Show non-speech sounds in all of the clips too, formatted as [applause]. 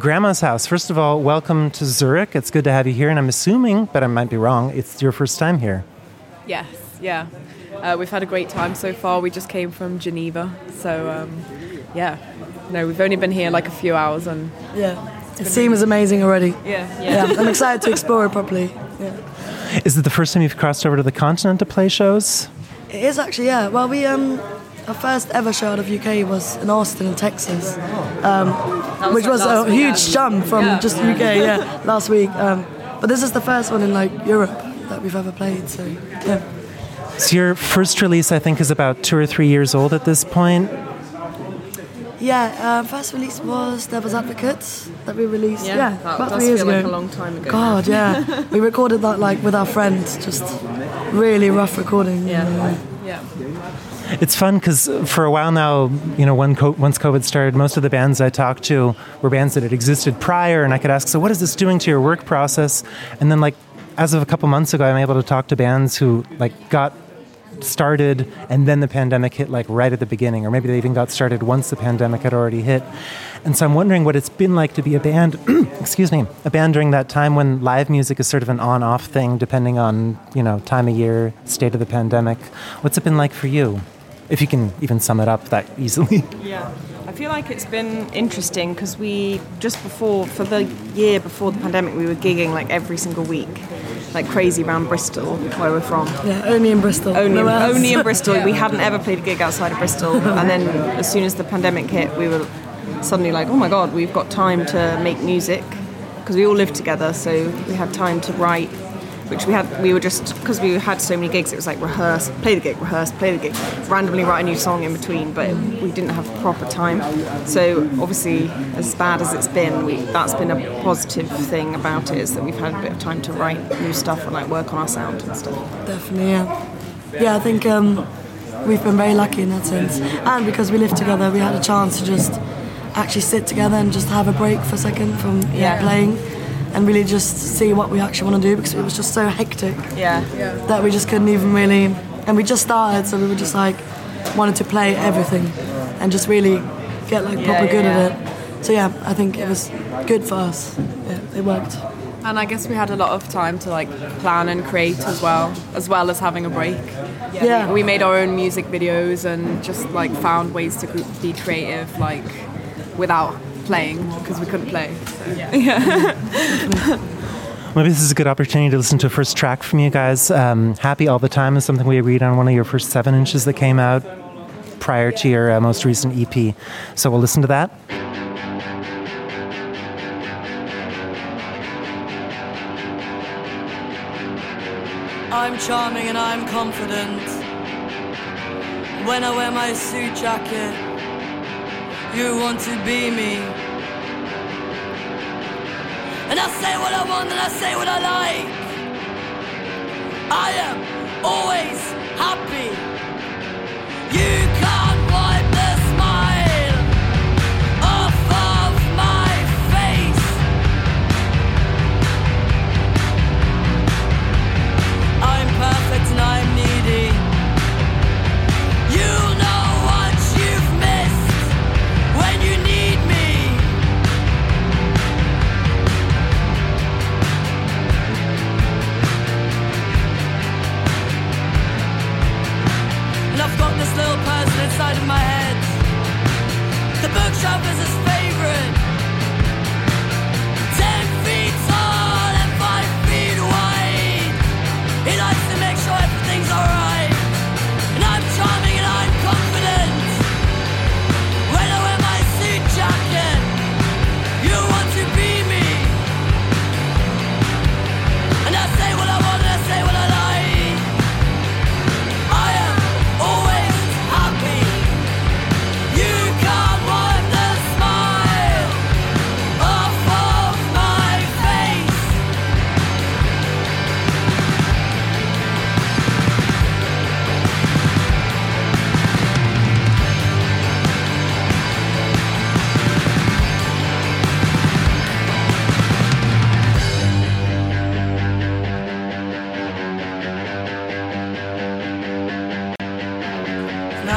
Grandma's House. First of all, welcome to Zurich. It's good to have you here, and I'm assuming, but I might be wrong, it's your first time here. Yes, yeah. Uh, we've had a great time so far. We just came from Geneva, so um, yeah. No, we've only been here like a few hours, and Yeah. It seems amazing already. yeah, Yeah, I'm excited to explore it properly. Yeah. Is it the first time you've crossed over to the continent to play shows? It is actually, yeah. Well, we um, our first ever show out of UK was in Austin, in Texas, um, which was a huge weekend. jump from Yeah. just UK, yeah, last week. Um, but this is the first one in like Europe that we've ever played. So yeah, So your first release, I think, is about two or three years old at this point. yeah. Um, first release was Devil's Advocates that we released. Yeah, that about three years ago. like a long time ago. God, yeah. [laughs] we recorded that like with our friends, just really rough recording. Yeah. Yeah. It's fun because for a while now, you know, when co- once COVID started, most of the bands I talked to were bands that had existed prior, and I could ask, "So, what is this doing to your work process?" And then, like, as of a couple months ago, I'm able to talk to bands who like got started, and then the pandemic hit, like right at the beginning, or maybe they even got started once the pandemic had already hit. And so I'm wondering what it's been like to be a band, [clears throat] excuse me, a band during that time when live music is sort of an on-off thing, depending on you know time of year, state of the pandemic. What's it been like for you? If you can even sum it up that easily. [laughs] Yeah. I feel like it's been interesting because we just before for the year before the pandemic we were gigging like every single week, like crazy around Bristol where we're from. Yeah, only in Bristol. Only, nowhere only in Bristol. We [laughs] hadn't ever played a gig outside of Bristol, and then as soon as the pandemic hit, we were suddenly like, "Oh my god, we've got time to make music," because we all lived together, so we had time to write. Which we had, we were just because we had so many gigs. It was like rehearse, play the gig, rehearse, play the gig, randomly write a new song in between. But we didn't have proper time. So obviously, as bad as it's been, we, that's been a positive thing about it is that we've had a bit of time to write new stuff and like work on our sound and stuff. Definitely, yeah. Yeah, I think um, we've been very lucky in that sense. And because we live together, we had a chance to just actually sit together and just have a break for a second from yeah, Yeah. playing and really just see what we actually want to do because it was just so hectic Yeah. that we just couldn't even really. And we just started, so we were just like wanted to play everything and just really get like proper yeah, good yeah. at it. So yeah, I think it was good for us. Yeah, it worked. And I guess we had a lot of time to like plan and create as well, as well as having a break. Yeah. We made our own music videos and just like found ways to be creative, like without playing because we couldn't play. Yeah. [laughs] Maybe this is a good opportunity to listen to a first track from you guys. Um, Happy All the Time is something we agreed on one of your first seven inches that came out prior to your uh, most recent EP. So we'll listen to that. I'm charming and I'm confident. When I wear my suit jacket, you want to be me. And I say what I want and I say what I like. I am always happy. You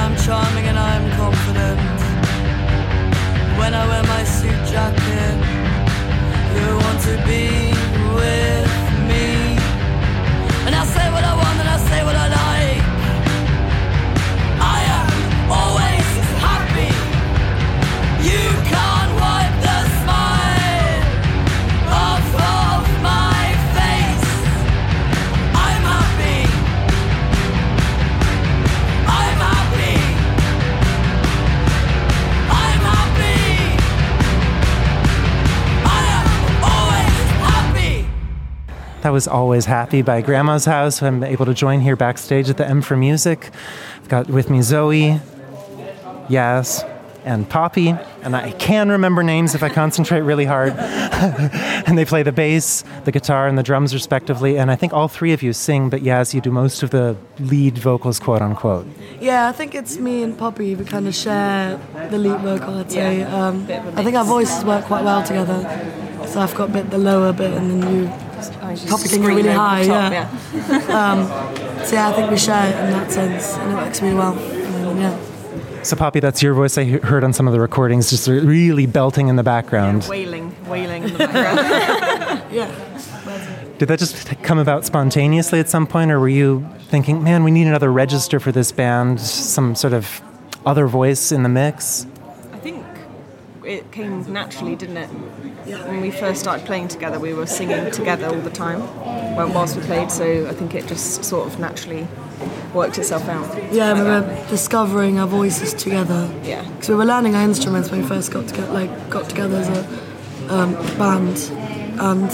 am charming and I am confident. When I wear my suit jacket, you want to be with? That was Always Happy by Grandma's House, who I'm able to join here backstage at the M for Music. I've got with me Zoe, Yas, and Poppy, and I can remember names if I concentrate really hard. [laughs] and they play the bass, the guitar, and the drums respectively. And I think all three of you sing, but Yas, you do most of the lead vocals, quote unquote. Yeah, I think it's me and Poppy. We kind of share the lead vocal. I'd say. Yeah, Um, bit of think our voices work quite well together. So I've got a bit the lower bit, and then you. I just Poppy can go really high, top, yeah. Um, so yeah, I think we share it in that sense, and it works really well. And, yeah. So, Poppy, that's your voice I heard on some of the recordings, just really belting in the background. Wailing, wailing in the background. [laughs] [laughs] Yeah. Did that just come about spontaneously at some point, or were you thinking, man, we need another register for this band, some sort of other voice in the mix? It came naturally, didn't it? When we first started playing together, we were singing together all the time well, whilst we played, so I think it just sort of naturally worked itself out. Yeah, we were discovering our voices together. Yeah. Because we were learning our instruments when we first got together, like got together as a um, band, and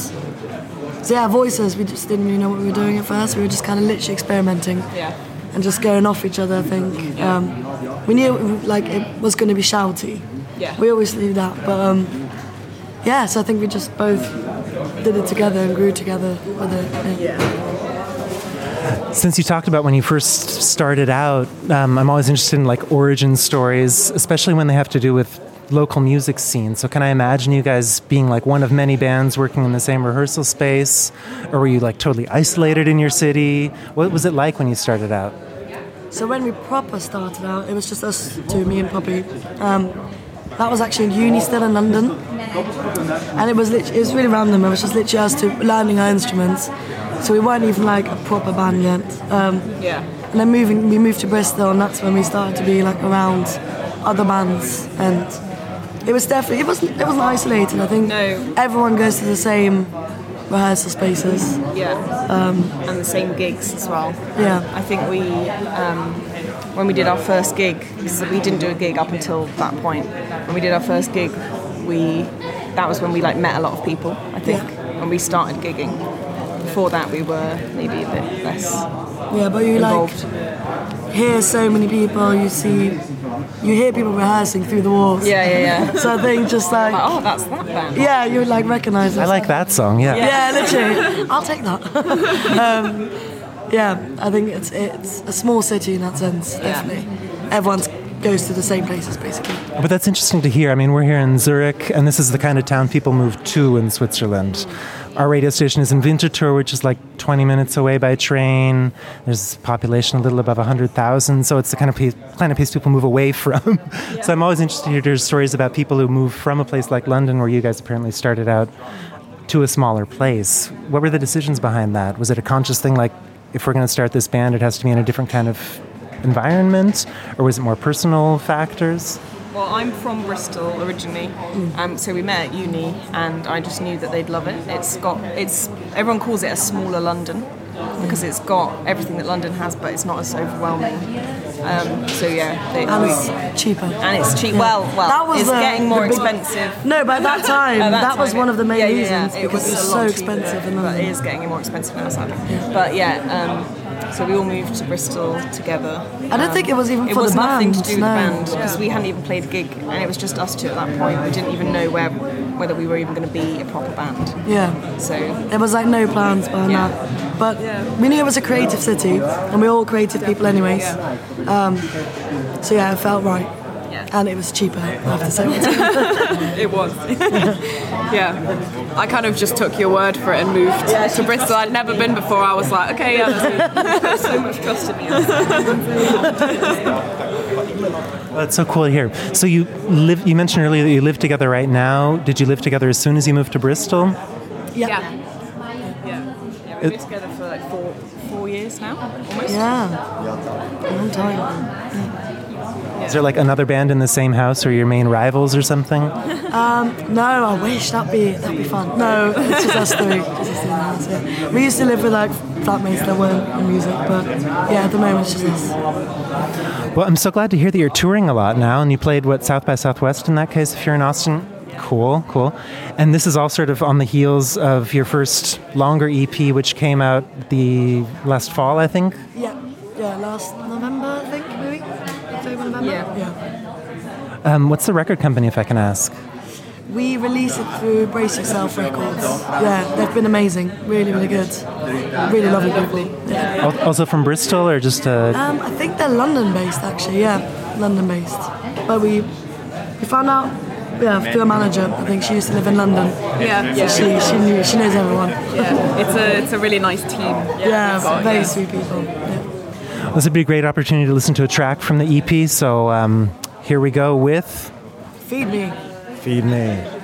so yeah, voices. We just didn't really know what we were doing at first. We were just kind of literally experimenting Yeah. and just going off each other. I think um, we knew like it was going to be shouty. Yeah. We always knew that, but um, yeah. So I think we just both did it together and grew together with it. Yeah. Since you talked about when you first started out, um, I'm always interested in like origin stories, especially when they have to do with local music scene. So, can I imagine you guys being like one of many bands working in the same rehearsal space, or were you like totally isolated in your city? What was it like when you started out? So when we proper started out, it was just us two, me and Poppy. Um, that was actually in uni still in London, and it was lit- it was really random. It was just literally us two learning our instruments. So we weren't even like a proper band yet. Um, Yeah. and then moving, we moved to Bristol, and that's when we started to be like around other bands, and it was definitely it wasn't it wasn't isolated. I think No. everyone goes to the same rehearsal spaces. Yeah. and the same gigs as well. Yeah. I think we, um, when we did our first gig, because we didn't do a gig up until that point. When we did our first gig, we that was when we like met a lot of people. I think Yeah. when we started gigging. Before that, we were maybe a bit less Yeah, but you like hear so many people, you see, you hear people rehearsing through the walls. yeah, yeah, yeah. [laughs] So I think just like, Like, oh, that's that band. yeah, you would like recognize. I like that song, yeah. Yeah, literally. I'll take that. [laughs] um, yeah, I think it's it's a small city in that sense, definitely. Everyone goes to the same places, basically. But that's interesting to hear. I mean, we're here in Zurich, and this is the kind of town people move to in Switzerland. Our radio station is in Winterthur, which is like 20 minutes away by train. There's a population a little above 100,000, so it's the kind of place, kind of place people move away [laughs] from. so I'm always interested to hear stories about people who move from a place like London, where you guys apparently started out, to a smaller place. What were the decisions behind that? Was it a conscious thing, like if we're going to start this band, it has to be in a different kind of environment, or was it more personal factors? Well, I'm from Bristol originally, um, so we met at uni, and I just knew that they'd love it. It's got it's everyone calls it a smaller London because it's got everything that London has, but it's not as overwhelming. Um, so yeah, they, And it's cheaper. and it's cheap. Well, well, That was it's the- getting more big- expensive. No, at that [laughs] time, At that, was one of the main yeah, yeah, yeah. reasons It was it's a so expensive cheaper, in But it is getting more expensive now, sadly. But yeah, um, so we all moved to Bristol together. I don't think it was even It for was nothing to do with no. the band because we hadn't even played a gig, and it was just us two at that point. We didn't even know where whether we were even going to be a proper band. Yeah. So There was like no plans behind Yeah. that. But we knew it was a creative city, and we're all creative people, anyways. Um, so yeah, it felt right. Yeah. And it was cheaper, I have to say. It was. [laughs] yeah. I kind of just took your word for it and moved yeah, to Bristol. I'd never been before. I was like, okay, yeah, [laughs] so much trust in me. [laughs] That's so cool to hear. So you live. You mentioned earlier that you live together right now. Did you live together as soon as you moved to Bristol? yeah. Yeah, yeah. We've been together for like four four years now, almost. Yeah. A long time. Is there like another band in the same house, or your main rivals, or something? Um, no, I wish that'd be that'd be fun. No, it's just us three. Just us three house, yeah. We used to live with like flatmates that weren't in music, but yeah, at the moment it's just us. Well, I'm so glad to hear that you're touring a lot now, and you played what South by Southwest in that case. If you're in Austin, Cool, cool. And this is all sort of on the heels of your first longer EP, which came out the last fall, I think. Yeah, yeah, last November, I think, maybe? October, November? Yeah. yeah. Um, what's the record company, if I can ask? We release it through Brace Yourself Records. Yeah, they've been amazing. Really, really good. Really lovely people. Yeah. Also from Bristol, or just uh, Um, I think they're London based, actually. Yeah, London based. But we we found out, yeah, through a manager. I think she used to live in London. Yeah, yeah, She she knew she knows everyone. yeah. It's a it's a really nice team. Yeah, we've got, very yeah. sweet people. Yeah. this would be a great opportunity to listen to a track from the EP. So um, here we go with Feed me. Feed Me.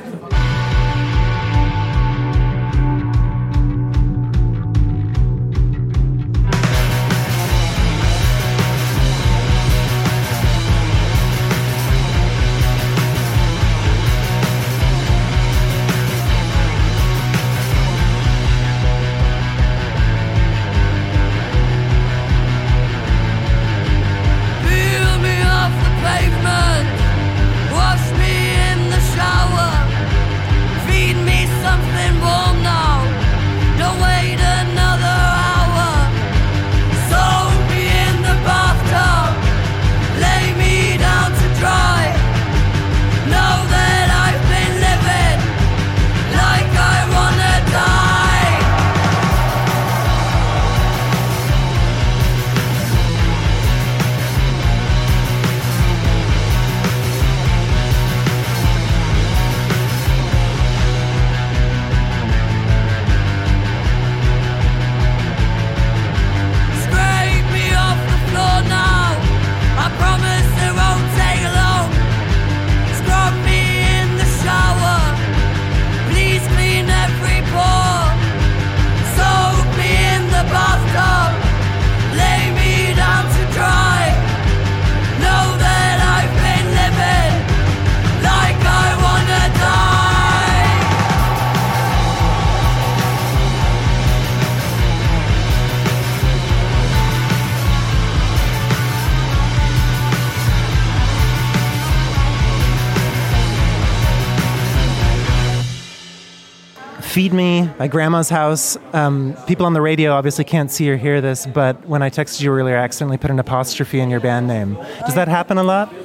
Feed Me, my grandma's house. Um, people on the radio obviously can't see or hear this, but when I texted you earlier, I accidentally put an apostrophe in your band name. Does that happen a lot?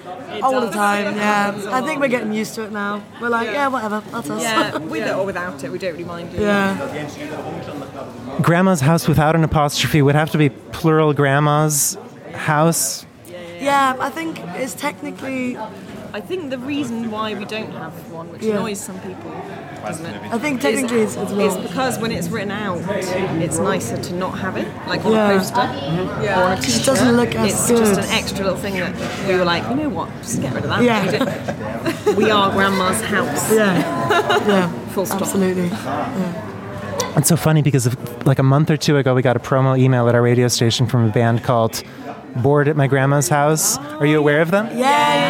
All the time, yeah. I think we're getting used to it now. We're like, yeah, whatever, that's us. Yeah, [laughs] with it or without it, we don't really mind. do yeah. Grandma's house without an apostrophe would have to be plural grandma's house. Yeah, I think it's technically. I think the reason why we don't have one, which Yeah. annoys some people, doesn't it? I think technically it's, it's It's wrong. because when it's written out, it's nicer to not have it, like on Yeah. Mm-hmm. a poster or on a t-shirt. It doesn't look as It's just an extra little thing that we were like, you know what, just get rid of that. Yeah. We [laughs] are grandma's house. Yeah, yeah, [laughs] Full stop. absolutely. It's so funny because of, like a month or two ago, we got a promo email at our radio station from a band called Bored at My Grandma's House. Are you aware of them? Yeah,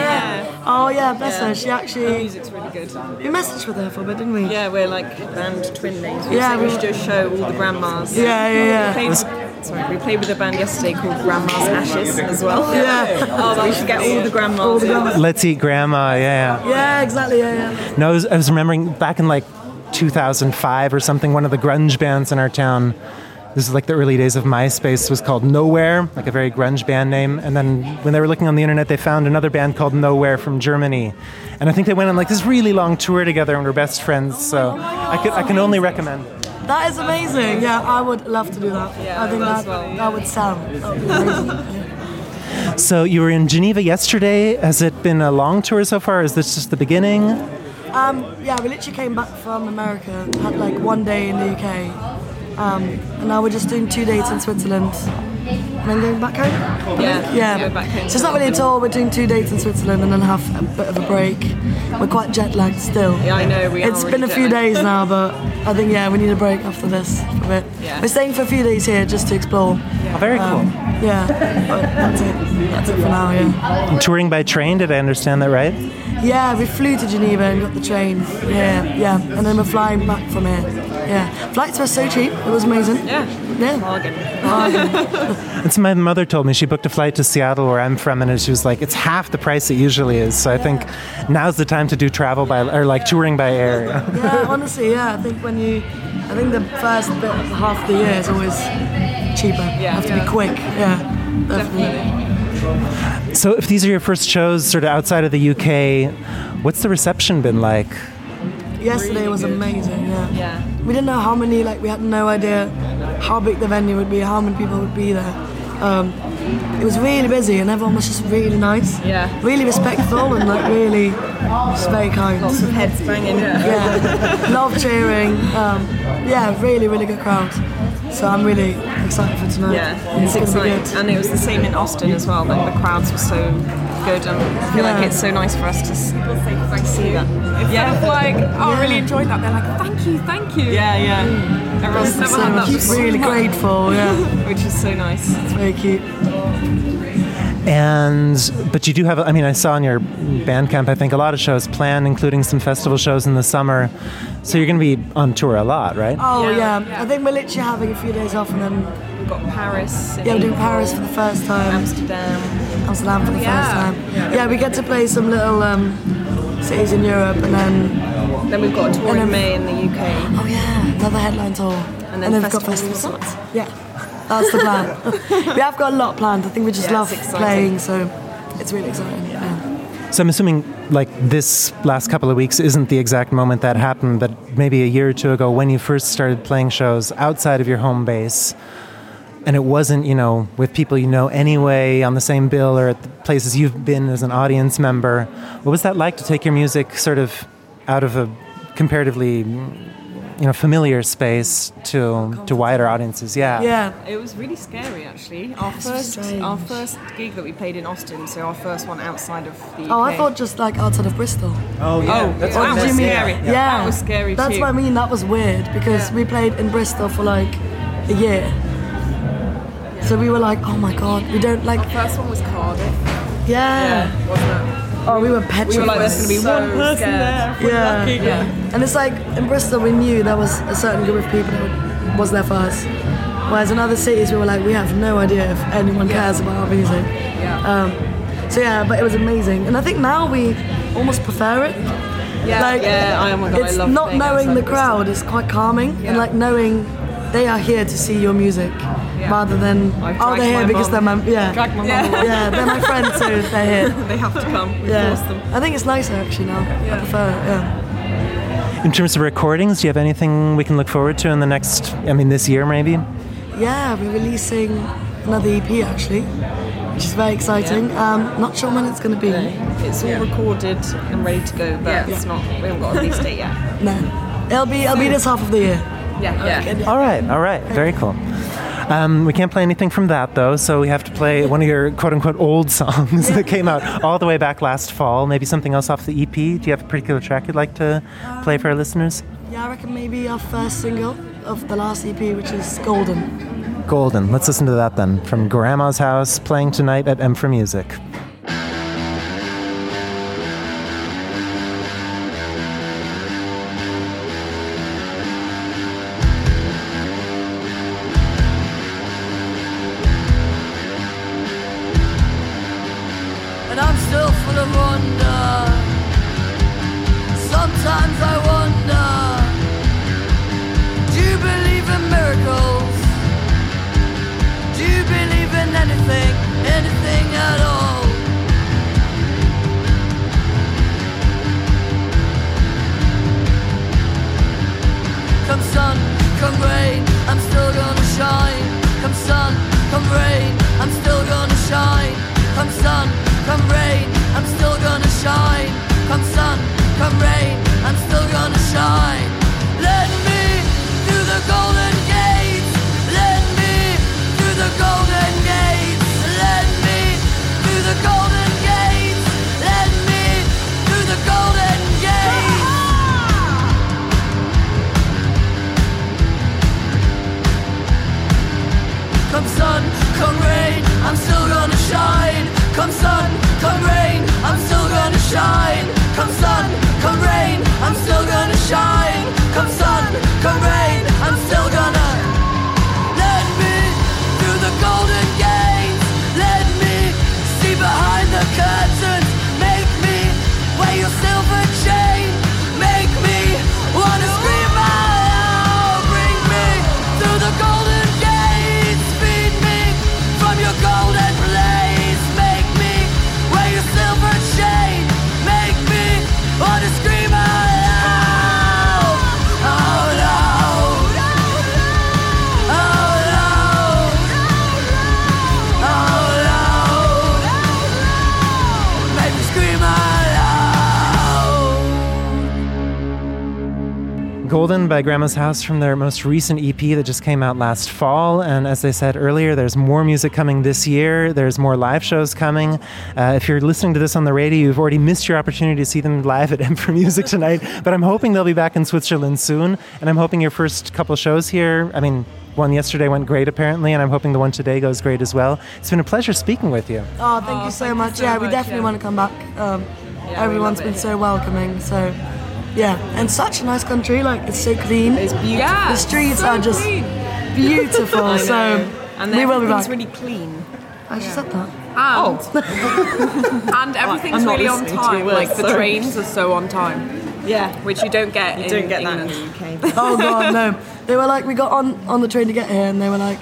yeah, yeah. Oh yeah, bless her. She The actually. music's really good. We messaged with her for a bit, didn't we? Yeah, we're like band twin names. We Yeah, yeah, we we- should do a show, all the grandmas. Yeah, yeah, yeah. We played, sorry, we played with a band yesterday called Grandma's Ashes as well. Yeah. [laughs] Oh, we should get all the grandmas. in. Let's Eat Grandma, yeah. Yeah, exactly. Yeah, yeah. No, I was, I was remembering back in like 2005 or something, one of the grunge bands in our town. This is like the early days of MySpace. Was called Nowhere, like a very grunge band name. And then when they were looking on the internet, they found another band called Nowhere from Germany. And I think they went on like this really long tour together and were best friends. So I, could, I can only recommend. That is amazing. Yeah, I would love to do that. Yeah, I think that well. that would sound. That would be amazing. Yeah. So you were in Geneva yesterday. Has it been a long tour so far? Is this just the beginning? Um, yeah, we literally came back from America, had like one day in the UK, um, and now we're just doing two dates in Switzerland, and then going back home. Yeah, Yeah, back home so it's not really a tour. We're doing two dates in Switzerland and then have a bit of a break. We're quite jet lagged still. Yeah, I know, we are It's really been a few days now, but I think yeah, we need a break after this for a bit. Yeah. We're staying for a few days here just to explore. Oh, very cool. Yeah, but that's it. That's it for now. Yeah. Touring by train, did I understand that right? Yeah, we flew to Geneva and got the train Yeah, yeah, and then we're flying back from here. Yeah, flights were so cheap; it was amazing. Yeah. Yeah. Bargain. It's [laughs] my mother told me she booked a flight to Seattle, where I'm from, and she was like, "It's half the price it usually is." So I think now's the time to do travel by or like touring by air. Yeah, honestly, yeah. I think when you, I think the first bit of half the year is always cheaper. You have to Yeah. be quick. Yeah, definitely. So if these are your first shows, sort of outside of the UK, what's the reception been like? Yesterday was amazing. Yeah. Yeah. We didn't know how many. Like we had no idea how big the venue would be, how many people would be there. Um, it was really busy, and everyone was just really nice. Yeah. Really respectful and like really just very kind. Lots of heads banging. Yeah. Love cheering. Um, yeah, really, really good crowd. So I'm really excited for tonight. Yeah, it's gonna be exciting. And it was the same in Austin as well. Like the crowds were so good, and I feel like it's so nice for us to s- to see that. Instead of like, oh, I really enjoyed that, they're like, thank you, thank you. Yeah, yeah. Everyone's never So had that before. really grateful. Yeah, [laughs] which is so nice. it's very cute. And but you do have, I mean, I saw on your Bandcamp, I think a lot of shows planned, including some festival shows in the summer. So you're going to be on tour a lot, right? Oh Yeah. yeah. I think we're literally having a few days off, and then We've got Paris, yeah, we're doing Paris for the first time, Amsterdam. Amsterdam for the yeah. first time. Yeah, we get to play some little um, cities in Europe, and then Then we've got a tour in May in the UK. oh yeah, another headline tour, And then we've got festivals. festivals. Yeah, that's the plan. [laughs] we have got a lot planned. I think we just Yeah, love playing, so it's really exciting. Yeah. So I'm assuming like this last couple of weeks isn't the exact moment that happened, but maybe a year or two ago when you first started playing shows outside of your home base. And it wasn't, you know, with people you know anyway on the same bill or at the places you've been as an audience member. What was that like to take your music sort of out of a comparatively, you know, familiar space to to wider audiences? Yeah. Yeah. It was really scary actually. Our so first strange. our first gig that we played in Austin, so our first one outside of the UK. Oh, I thought just like outside of Bristol. Oh, yeah. Oh, That's that what was I scary. Yeah. Yeah, That was scary That's too. what I mean. That was weird because we played in Bristol for like a year. So we were like, oh my god, we don't like. First one was Cardiff, Yeah. wasn't it? Oh, we were petrified. We were like, there's going to be So one person scared. there. yeah. Yeah. And it's like in Bristol, we knew there was a certain group of people that was there for us. Whereas in other cities, we were like, we have no idea if anyone cares about our music. Yeah. Um, so yeah, but it was amazing. And I think now we almost prefer it. Yeah. Like, Yeah, I- oh my God, I it's love not knowing the crowd is quite calming, Yeah. and like knowing they are here to see your music, rather than oh they're here because mum. they're my yeah Drag my Yeah. mum yeah they're my friends so they're [laughs] here. They have to come. We Yeah, force them. I think it's nicer actually now. I prefer it. Yeah. In terms of recordings, do you have anything we can look forward to in the next, I mean, this year maybe? Yeah, we're releasing another EP actually, which is very exciting. Um, not sure when it's going to be. It's all recorded and ready to go, but Yeah. it's not. We haven't got a release date yet. No, it'll be it'll be this half of the year. Yeah. Yeah. All right, all right, very cool. Um, we can't play anything from that though, so we have to play one of your quote unquote old songs [laughs] that came out all the way back last fall. Maybe something else off the EP. Do you have a particular track you'd like to play for our listeners? Yeah, I reckon maybe our first single of the last EP, which is Golden. Golden. Let's listen to that then. From Grandma's House, playing tonight at M for Music. Sun, come rain, I'm still gonna shine. Come sun, come rain, I'm still gonna shine. Come sun, come rain, I'm still gonna shine. Let me through the golden Come sun, come rain, I'm still gonna shine. Come sun, come rain, I'm still gonna shine. Come sun, come rain, I'm still gonna shine. Come sun, come rain, I'm still Golden by Grandma's House from their most recent EP that just came out last fall. And as I said earlier, there's more music coming this year. There's more live shows coming. Uh, if you're listening to this on the radio, you've already missed your opportunity to see them live at [laughs] M for Music tonight. But I'm hoping they'll be back in Switzerland soon. And I'm hoping your first couple shows here, I mean, one yesterday went great apparently, and I'm hoping the one today goes great as well. It's been a pleasure speaking with you. Oh, thank you so much. yeah, we definitely yeah. want to come back. Um, Yeah, we everyone's love been it. so welcoming. So, yeah, and such a nice country. Like it's so clean. It's beautiful. Yeah, The streets so are just clean. beautiful. [laughs] So know. and we will be everything's back. really clean. I just said that. And, oh. [laughs] and everything's really on listening to your time. words, Like the sorry. trains are so on time, Yeah. which you don't get You in don't get that in the UK. [laughs] Oh god, no. They were like, we got on on the train to get here, and they were like,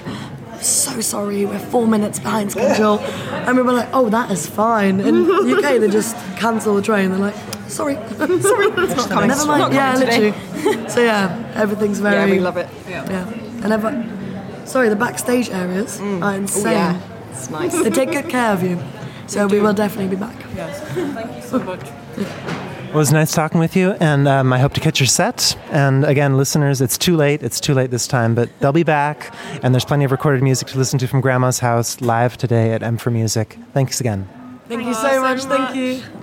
so sorry, we're four minutes behind schedule, and we were like, oh, that is fine. In the UK, they just cancel the train. They're like, sorry, [laughs] sorry, [laughs] it's not coming. Never mind. Not yeah, today. literally. [laughs] so yeah, everything's very. yeah, we love it. Yeah, and ever. Sorry, the backstage areas are insane. Oh, yeah. It's nice. They take good care of you. So we will definitely be back. Yes. Thank you so much. It was nice talking with you, and um, I hope to catch your set. And again, listeners, it's too late. It's too late this time, but they'll be back, and there's plenty of recorded music to listen to from Grandma's house live today at M for Music. Thanks again. Thank you so so much. much. Thank you.